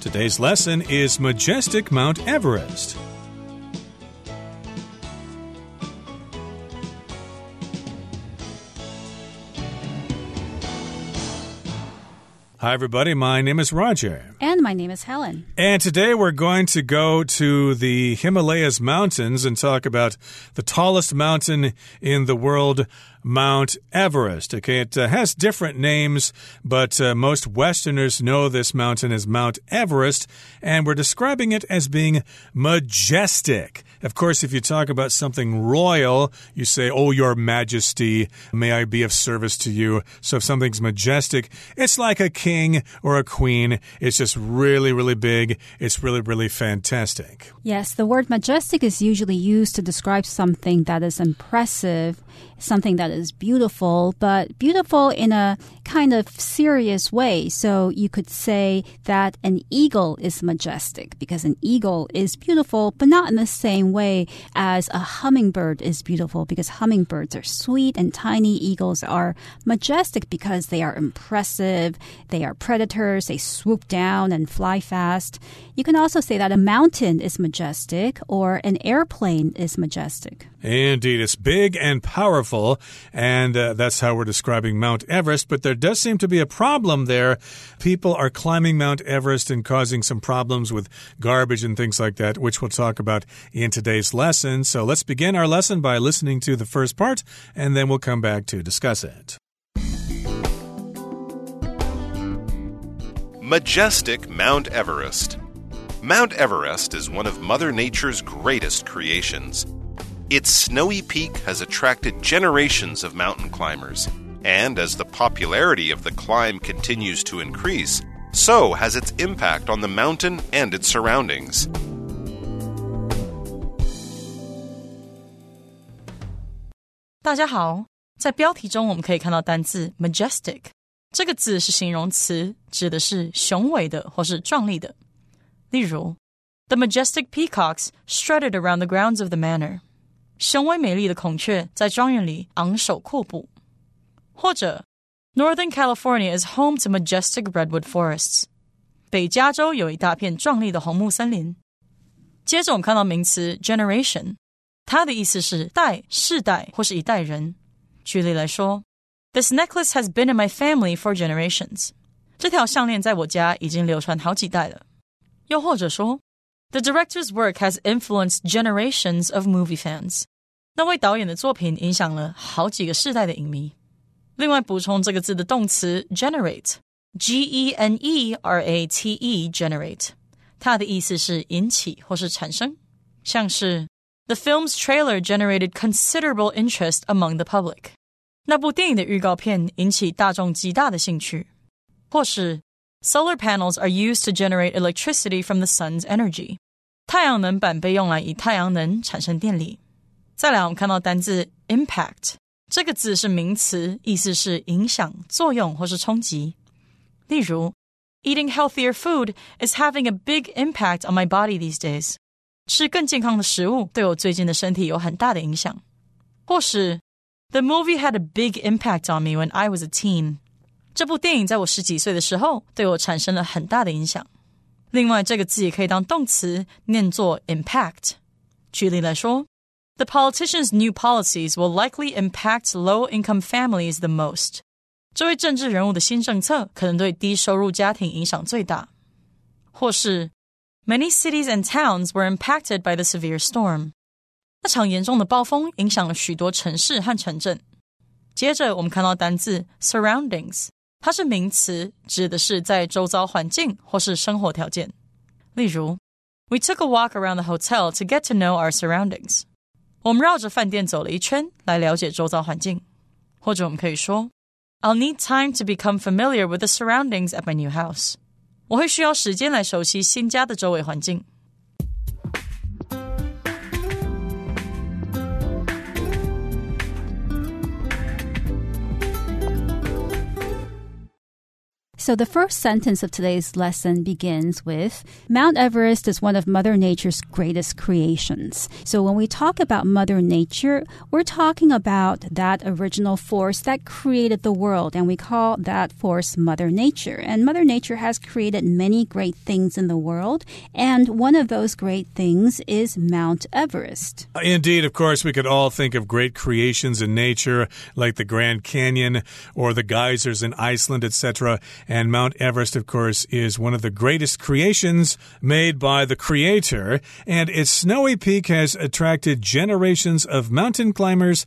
Today's lesson is Majestic Mount Everest. Hi, everybody. My name is Roger. And my name is Helen. And today we're going to go to the Himalayas Mountains and talk about the tallest mountain in the world, Mount Everest. Okay, it uh, has different names, but uh, most Westerners know this mountain as Mount Everest, and we're describing it as being majestic. Of course, if you talk about something royal, you say, Oh, your majesty, may I be of service to you. So if something's majestic, it's like a king or a queen. It's just really, really big. It's really, really fantastic. Yes, the word majestic is usually used to describe something that is impressive something that is beautiful, but beautiful in a kind of serious way. So you could say that an eagle is majestic because an eagle is beautiful, but not in the same way as a hummingbird is beautiful because hummingbirds are sweet and tiny. Eagles are majestic because they are impressive. They are predators. They swoop down and fly fast. You can also say that a mountain is majestic or an airplane is majestic. Indeed, it's big and powerful, and uh, that's how we're describing Mount Everest. But there does seem to be a problem there. People are climbing Mount Everest and causing some problems with garbage and things like that, which we'll talk about in today's lesson. So let's begin our lesson by listening to the first part, and then we'll come back to discuss it. Majestic Mount Everest. Mount Everest is one of Mother Nature's greatest creations. Its snowy peak has attracted generations of mountain climbers, and as the popularity of the climb continues to increase, so has its impact on the mountain and its surroundings. 大家好，在标题中我们可以看到单字 majestic，这个字是形容词，指的是雄伟的或是壮丽的。例如，The majestic peacocks strutted around the grounds of the manor。 雄伟美丽的孔雀在庄园里昂首阔步，或者 Northern California is home to majestic redwood forests。北加州有一大片壮丽的红木森林。接着我们看到名词 generation，它的意思是代、世代或是一代人。举例来说，This necklace has been in my family for generations。这条项链在我家已经流传好几代了。又或者说，The director's work has influenced generations of movie fans。 那位导演的作品影响了好几个世代的影迷。另外，补充这个字的动词 generate，g e n e r a t e，generate，它的意思是引起或是产生，像是 The film's trailer generated considerable interest among the public。那部电影的预告片引起大众极大的兴趣，或是 Solar panels are used to generate electricity from the sun's energy。太阳能板被用来以太阳能产生电力。 再来，我们看到单字 impact 这个字是名词，意思是影响、作用或是冲击。例如，Eating healthier food is having a big impact on my body these days。吃更健康的食物对我最近的身体有很大的影响。或是，The movie had a big impact on me when I was a teen。这部电影在我十几岁的时候对我产生了很大的影响。另外，这个字也可以当动词，念作 impact。举例来说。 The politician's new policies will likely impact low-income families the most. 这位政治人物的新政策可能对低收入家庭影响最大。或是 Many cities and towns were impacted by the severe storm. 那场严重的暴风影响了许多城市和城镇。接着，我们看到单字 surroundings，它是名词，指的是在周遭环境或是生活条件。例如，We took a walk around the hotel to get to know our surroundings. 我们绕着饭店走了一圈，来了解周遭环境。或者我们可以说，I'll need time to become familiar with the surroundings at my new house。我会需要时间来熟悉新家的周围环境。So the first sentence of today's lesson begins with Mount Everest is one of Mother Nature's greatest creations. So when we talk about Mother Nature, we're talking about that original force that created the world, and we call that force Mother Nature. And Mother Nature has created many great things in the world, and one of those great things is Mount Everest. Uh, indeed, of course, we could all think of great creations in nature like the Grand Canyon or the geysers in Iceland, etc. Mount Everest, of course, is one of the greatest creations made by the Creator, and its snowy peak has attracted generations of mountain climbers.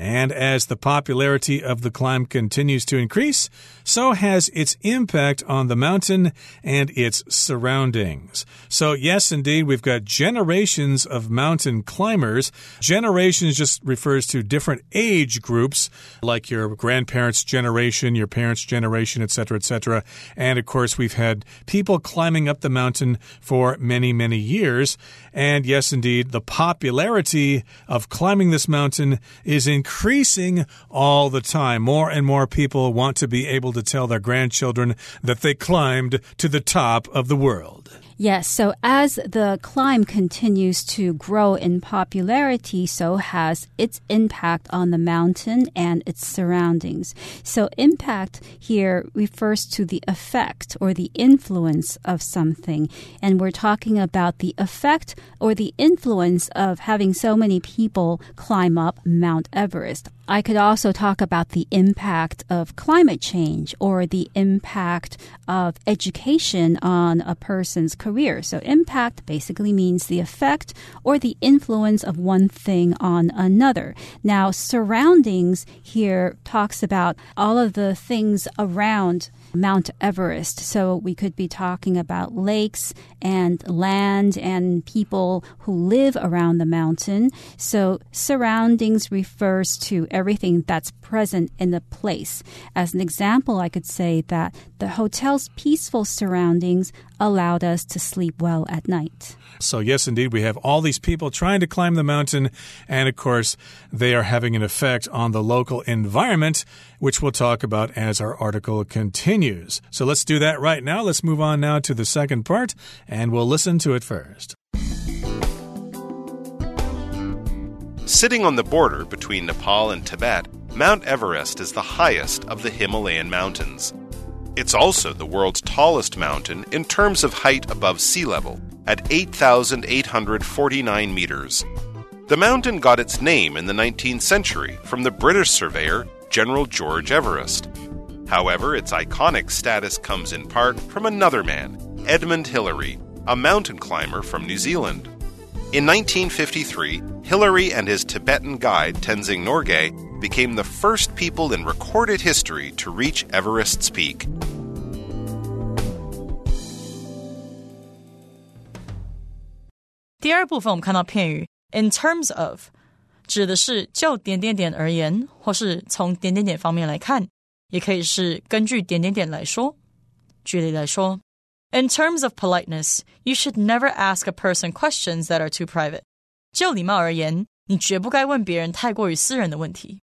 And as the popularity of the climb continues to increase, so has its impact on the mountain and its surroundings. So, yes, indeed, we've got generations of mountain climbers. Generations just refers to different age groups, like your grandparents' generation, your parents' generation, etc., etc. And of course, we've had people climbing up the mountain for many, many years. And yes, indeed, the popularity of climbing this mountain is increasing all the time. More and more people want to be able to tell their grandchildren that they climbed to the top of the world. Yes, so as the climb continues to grow in popularity, so has its impact on the mountain and its surroundings. So, impact here refers to the effect or the influence of something. And we're talking about the effect or the influence of having so many people climb up Mount Everest. I could also talk about the impact of climate change or the impact of education on a person's career. So, impact basically means the effect or the influence of one thing on another. Now, surroundings here talks about all of the things around Mount Everest. So we could be talking about lakes and land and people who live around the mountain. So surroundings refers to everything that's present in the place. As an example, I could say that the hotel's peaceful surroundings allowed us to sleep well at night. So, yes, indeed, we have all these people trying to climb the mountain, and of course, they are having an effect on the local environment, which we'll talk about as our article continues. So, let's do that right now. Let's move on now to the second part, and we'll listen to it first. Sitting on the border between Nepal and Tibet, Mount Everest is the highest of the Himalayan mountains. It's also the world's tallest mountain in terms of height above sea level, at 8,849 meters. The mountain got its name in the 19th century from the British surveyor General George Everest. However, its iconic status comes in part from another man, Edmund Hillary, a mountain climber from New Zealand. In 1953, Hillary and his Tibetan guide Tenzing Norgay became the first people in recorded history to reach Everest's peak. 第二部分我们看到片语 in terms of，指的是就点点点而言，或是从点点点方面来看，也可以是根据点点点来说。举例来说 ，In terms of politeness, you should never ask a person questions that are too private。就礼貌而言，你绝不该问别人太过于私人的问题。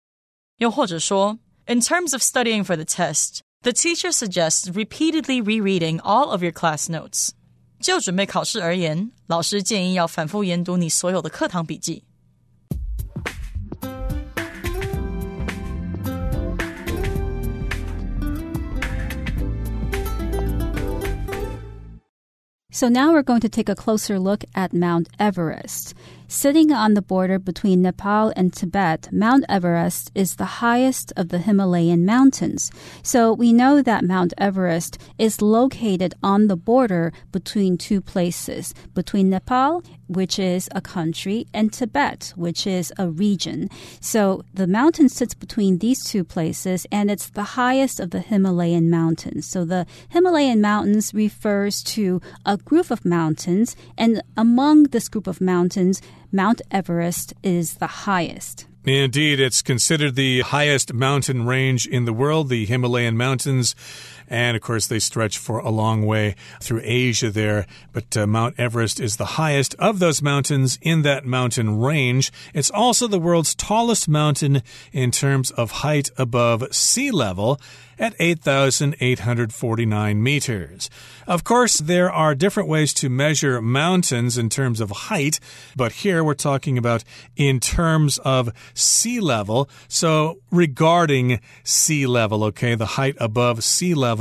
又或者说，In terms of studying for the test, the teacher suggests repeatedly rereading all of your class notes. 就准备考试而言，老师建议要反复研读你所有的课堂笔记。 So now we're going to take a closer look at Mount Everest. Sitting on the border between Nepal and Tibet, Mount Everest is the highest of the Himalayan mountains. So we know that Mount Everest is located on the border between two places, between Nepal, which is a country, and Tibet, which is a region. So the mountain sits between these two places and it's the highest of the Himalayan mountains. So the Himalayan mountains refers to a group of mountains and among this group of mountains, Mount Everest is the highest. Indeed, it's considered the highest mountain range in the world, the Himalayan mountains. And of course, they stretch for a long way through Asia there. But uh, Mount Everest is the highest of those mountains in that mountain range. It's also the world's tallest mountain in terms of height above sea level at 8,849 meters. Of course, there are different ways to measure mountains in terms of height, but here we're talking about in terms of sea level. So, regarding sea level, okay, the height above sea level,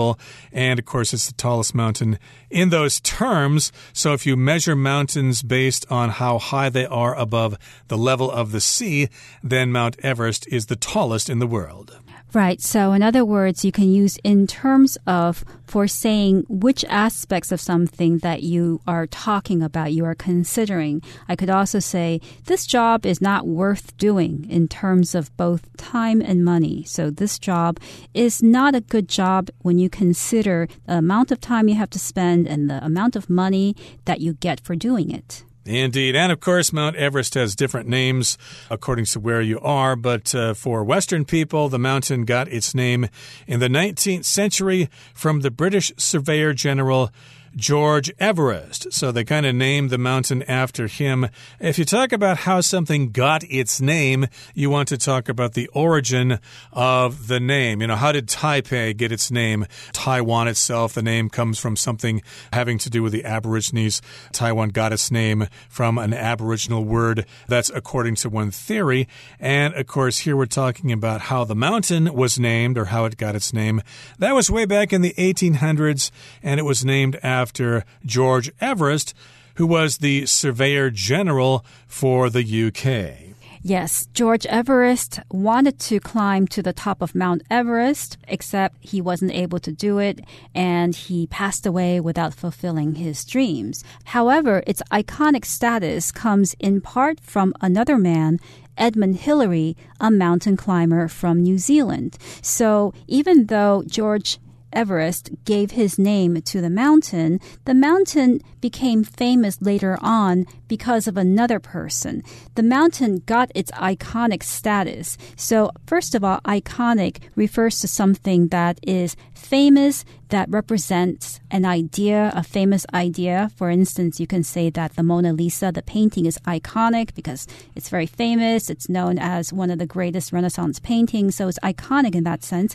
and of course, it's the tallest mountain in those terms. So, if you measure mountains based on how high they are above the level of the sea, then Mount Everest is the tallest in the world. Right. So, in other words, you can use in terms of for saying which aspects of something that you are talking about, you are considering. I could also say, this job is not worth doing in terms of both time and money. So, this job is not a good job when you consider the amount of time you have to spend and the amount of money that you get for doing it. Indeed. And of course, Mount Everest has different names according to where you are. But uh, for Western people, the mountain got its name in the 19th century from the British Surveyor General George Everest. So they kind of named the mountain after him. If you talk about how something got its name, you want to talk about the origin of the name. You know, how did Taipei get its name? Taiwan itself, the name comes from something having to do with the Aborigines. Taiwan got its name from an Aboriginal word. That's according to one theory. And of course, here we're talking about how the mountain was named or how it got its name. That was way back in the 1800s, and it was named after after George Everest, who was the Surveyor General for the UK. Yes, George Everest wanted to climb to the top of Mount Everest, except he wasn't able to do it and he passed away without fulfilling his dreams. However, its iconic status comes in part from another man, Edmund Hillary, a mountain climber from New Zealand. So even though George Everest gave his name to the mountain, the mountain became famous later on because of another person. The mountain got its iconic status. So, first of all, iconic refers to something that is famous, that represents an idea, a famous idea. For instance, you can say that the Mona Lisa, the painting, is iconic because it's very famous. It's known as one of the greatest Renaissance paintings, so it's iconic in that sense.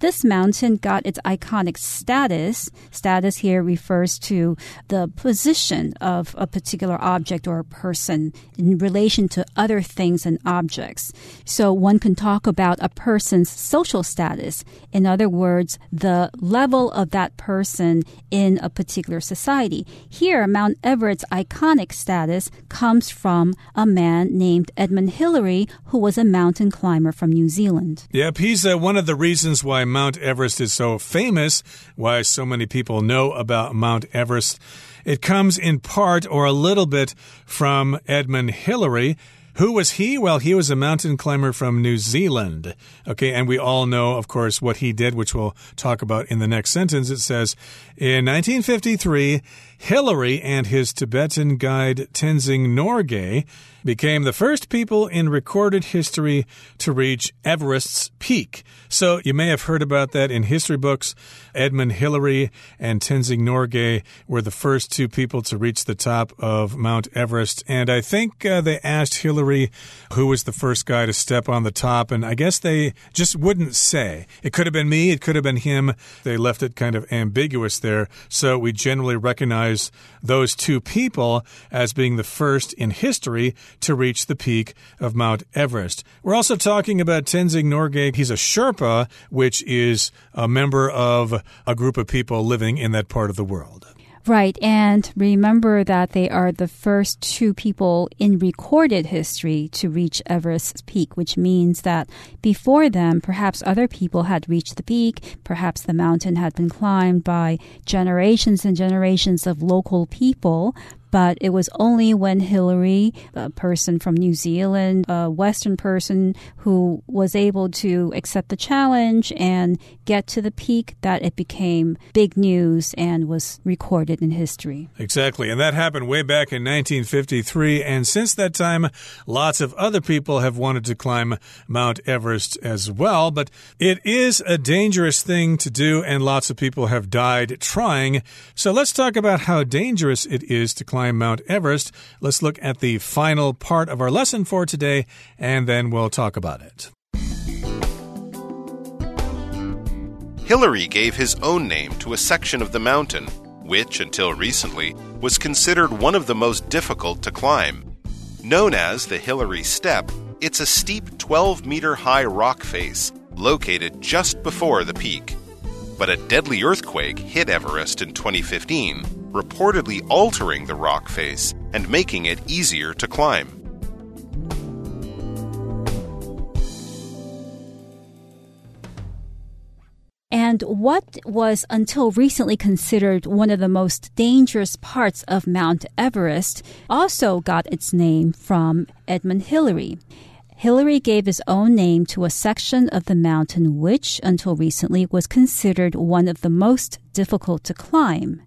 This mountain got its iconic status. Status here refers to the position of a particular object or a person in relation to other things and objects. So one can talk about a person's social status. In other words, the level of that person in a particular society. Here, Mount Everest's iconic status comes from a man named Edmund Hillary, who was a mountain climber from New Zealand. Yep, he's uh, one of the reasons why Mount Everest is so famous, why so many people know about Mount Everest. It comes in part or a little bit from Edmund Hillary. Who was he? Well, he was a mountain climber from New Zealand. Okay, and we all know, of course, what he did, which we'll talk about in the next sentence. It says, in 1953, Hillary and his Tibetan guide Tenzing Norgay became the first people in recorded history to reach Everest's peak. So you may have heard about that in history books. Edmund Hillary and Tenzing Norgay were the first two people to reach the top of Mount Everest. And I think uh, they asked Hillary who was the first guy to step on the top. And I guess they just wouldn't say. It could have been me, it could have been him. They left it kind of ambiguous there. So we generally recognize those two people as being the first in history to reach the peak of Mount Everest. We're also talking about Tenzing Norgay. He's a Sherpa, which is a member of a group of people living in that part of the world. Right, and remember that they are the first two people in recorded history to reach Everest's peak, which means that before them, perhaps other people had reached the peak, perhaps the mountain had been climbed by generations and generations of local people, But it was only when Hillary, a person from New Zealand, a Western person who was able to accept the challenge and get to the peak, that it became big news and was recorded in history. Exactly. And that happened way back in 1953. And since that time, lots of other people have wanted to climb Mount Everest as well. But it is a dangerous thing to do, and lots of people have died trying. So let's talk about how dangerous it is to climb Mount Everest. Let's look at the final part of our lesson for today, and then we'll talk about it. Hillary gave his own name to a section of the mountain, which, until recently, was considered one of the most difficult to climb. Known as the Hillary Step, it's a steep 12 meter high rock face located just before the peak. But a deadly earthquake hit Everest in 2015, reportedly altering the rock face and making it easier to climb. And what was until recently considered one of the most dangerous parts of Mount Everest also got its name from Edmund Hillary. Hillary gave his own name to a section of the mountain which, until recently, was considered one of the most difficult to climb.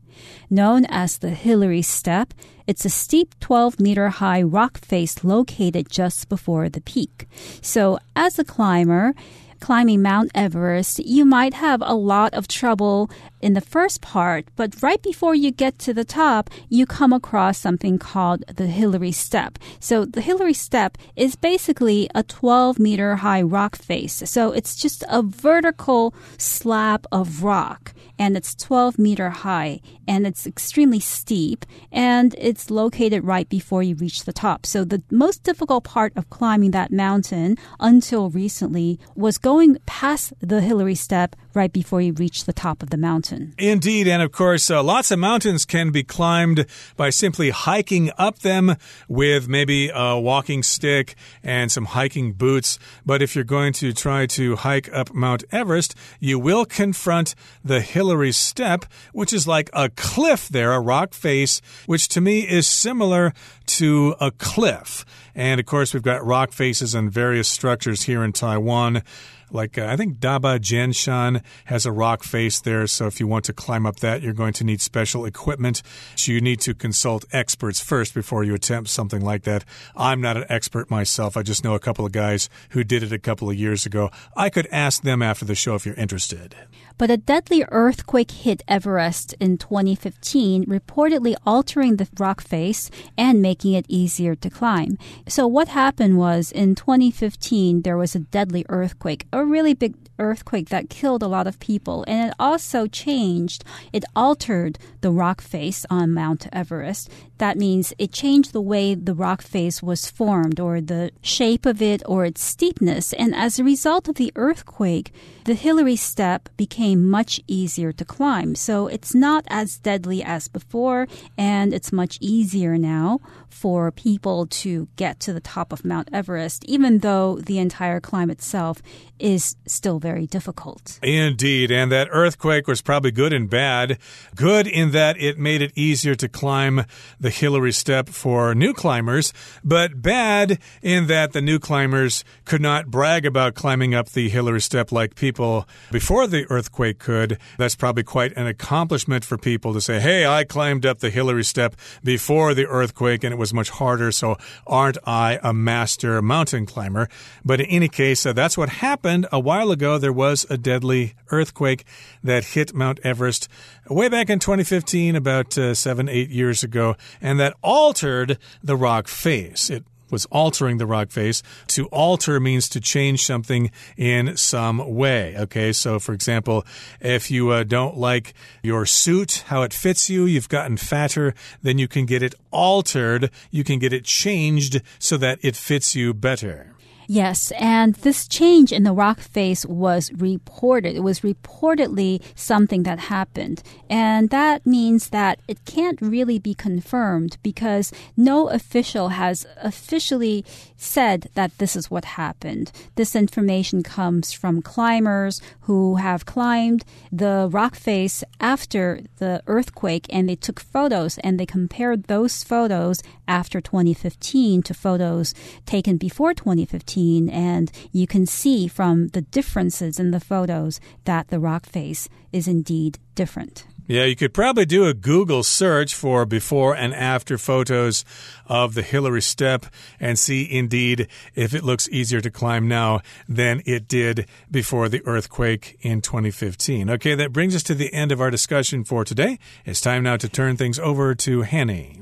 Known as the Hillary Step, it's a steep 12 meter high rock face located just before the peak. So, as a climber, climbing Mount Everest, you might have a lot of trouble in the first part, but right before you get to the top, you come across something called the Hillary Step. So the Hillary Step is basically a 12 meter high rock face. So it's just a vertical slab of rock and it's 12 meter high and it's extremely steep and it's located right before you reach the top. So the most difficult part of climbing that mountain until recently was going past the Hillary Step right before you reach the top of the mountain. Indeed. And of course, uh, lots of mountains can be climbed by simply hiking up them with maybe a walking stick and some hiking boots. But if you're going to try to hike up Mount Everest, you will confront the Hillary Step, which is like a cliff there, a rock face, which to me is similar to a cliff. And of course, we've got rock faces and various structures here in Taiwan. Like, uh, I think Daba Jianshan has a rock face there. So if you want to climb up that, you're going to need special equipment. So you need to consult experts first before you attempt something like that. I'm not an expert myself. I just know a couple of guys who did it a couple of years ago. I could ask them after the show if you're interested. But a deadly earthquake hit Everest in 2015, reportedly altering the rock face and making it easier to climb. So, what happened was in 2015, there was a deadly earthquake, a really big earthquake that killed a lot of people. And it also changed, it altered the rock face on Mount Everest. That means it changed the way the rock face was formed or the shape of it or its steepness. And as a result of the earthquake, the Hillary Step became much easier to climb. So it's not as deadly as before, and it's much easier now for people to get to the top of Mount Everest, even though the entire climb itself is still very difficult. Indeed. And that earthquake was probably good and bad. Good in that it made it easier to climb the Hillary Step for new climbers, but bad in that the new climbers could not brag about climbing up the Hillary Step like people before the earthquake could. That's probably quite an accomplishment for people to say, hey, I climbed up the Hillary Step before the earthquake and it was much harder, so aren't I a master mountain climber? But in any case, uh, that's what happened a while ago. There was a deadly earthquake that hit Mount Everest way back in 2015, about uh, seven, eight years ago, and that altered the rock face. It was altering the rock face. To alter means to change something in some way. Okay, so for example, if you uh, don't like your suit, how it fits you, you've gotten fatter, then you can get it altered. You can get it changed so that it fits you better. Yes, and this change in the rock face was reported. It was reportedly something that happened. And that means that it can't really be confirmed because no official has officially said that this is what happened. This information comes from climbers who have climbed the rock face after the earthquake and they took photos and they compared those photos after 2015 to photos taken before 2015 and you can see from the differences in the photos that the rock face is indeed different. Yeah, you could probably do a Google search for before and after photos of the Hillary Step and see indeed if it looks easier to climb now than it did before the earthquake in 2015. Okay, that brings us to the end of our discussion for today. It's time now to turn things over to Hanny.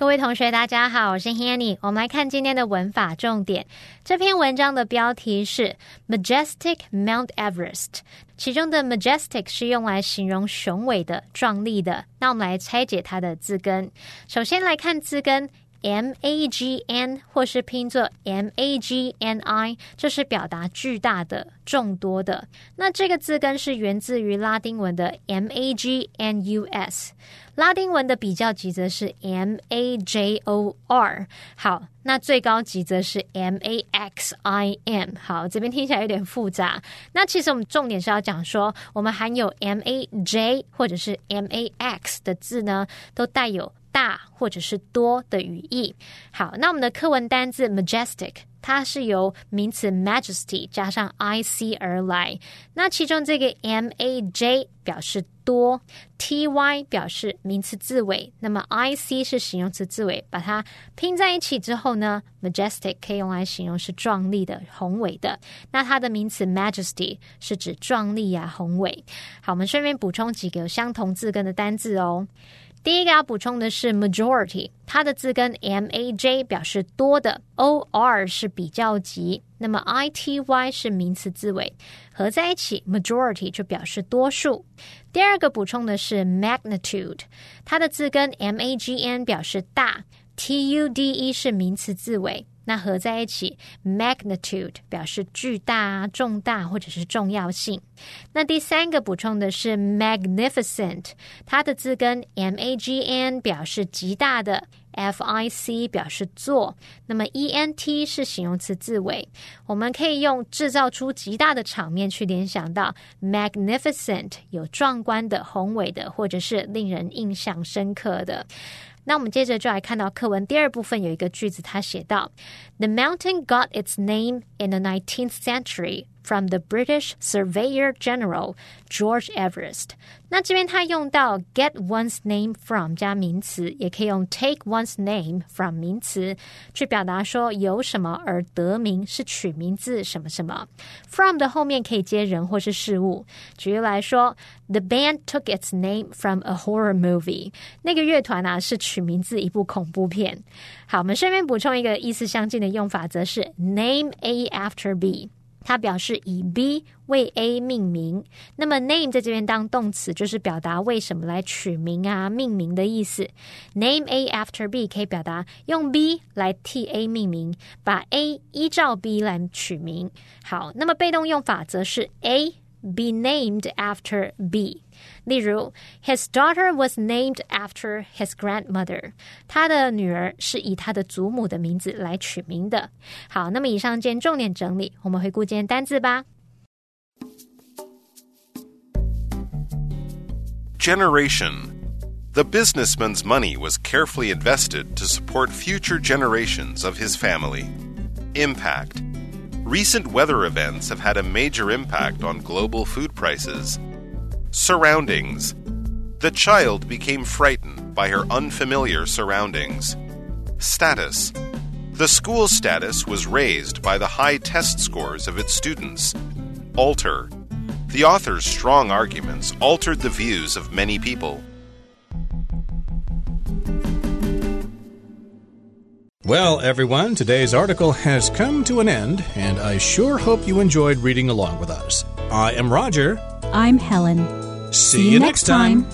各位同学，大家好，我是 Hanny。我们来看今天的文法重点。这篇文章的标题是 Majestic Mount Everest，其中的 majestic 是用来形容雄伟的、壮丽的。那我们来拆解它的字根。首先来看字根。M A G N 或是拼作 M A G N I，这是表达巨大的、众多的。那这个字根是源自于拉丁文的 M A G N U S，拉丁文的比较级则是 M A J O R。好，那最高级则是 M A X I M。好，这边听起来有点复杂。那其实我们重点是要讲说，我们含有 M A J 或者是 M A X 的字呢，都带有。大或者是多的语义。好，那我们的课文单字 majestic，它是由名词 majesty 加上 i c 而来。那其中这个 m a j 表示多，t y 表示名词字尾，那么 i c 是形容词字尾，把它拼在一起之后呢，majestic 可以用来形容是壮丽的、宏伟的。那它的名词 majesty 是指壮丽呀、宏伟。好，我们顺便补充几个相同字根的单字哦。第一个要补充的是 majority，它的字根 m a j 表示多的，o r 是比较级，那么 i t y 是名词字尾，合在一起 majority 就表示多数。第二个补充的是 magnitude，它的字根 m a g n 表示大，t u d e 是名词字尾。那合在一起，magnitude 表示巨大、重大或者是重要性。那第三个补充的是 magnificent，它的字根 m a g n 表示极大的，f i c 表示做，那么 e n t 是形容词字尾。我们可以用制造出极大的场面去联想到 magnificent，有壮观的、宏伟的，或者是令人印象深刻的。那我们接着就来看到课文第二部分有一个句子，它写到：The mountain got its name in the 19th century from the British Surveyor General George Everest。那这边它用到 get one's name from 加名词，也可以用 take one's name from 名词，去表达说由什么而得名，是取名字什么什么。from 的后面可以接人或是事物。举例来说，The band took its name from a horror movie。那个乐团啊是取名字一部恐怖片。好，我们顺便补充一个意思相近的用法，则是 name A after B。 它表示以 B 为 A 命名，那么 name 在这边当动词，就是表达为什么来取名啊、命名的意思。Name A after B 可以表达用 B 来替 A 命名，把 A 依照 B 来取名。好，那么被动用法则是 A。be named after B。例如，His daughter was named after his grandmother。他的女儿是以他的祖母的名字来取名的。好，那么以上见重点整理，我们回顾今天单字吧。Generation. The businessman's money was carefully invested to support future generations of his family. Impact recent weather events have had a major impact on global food prices. Surroundings. The child became frightened by her unfamiliar surroundings. Status. The school's status was raised by the high test scores of its students. Alter. The author's strong arguments altered the views of many people. Well, everyone, today's article has come to an end, and I sure hope you enjoyed reading along with us. I am Roger. I'm Helen. See, you next time.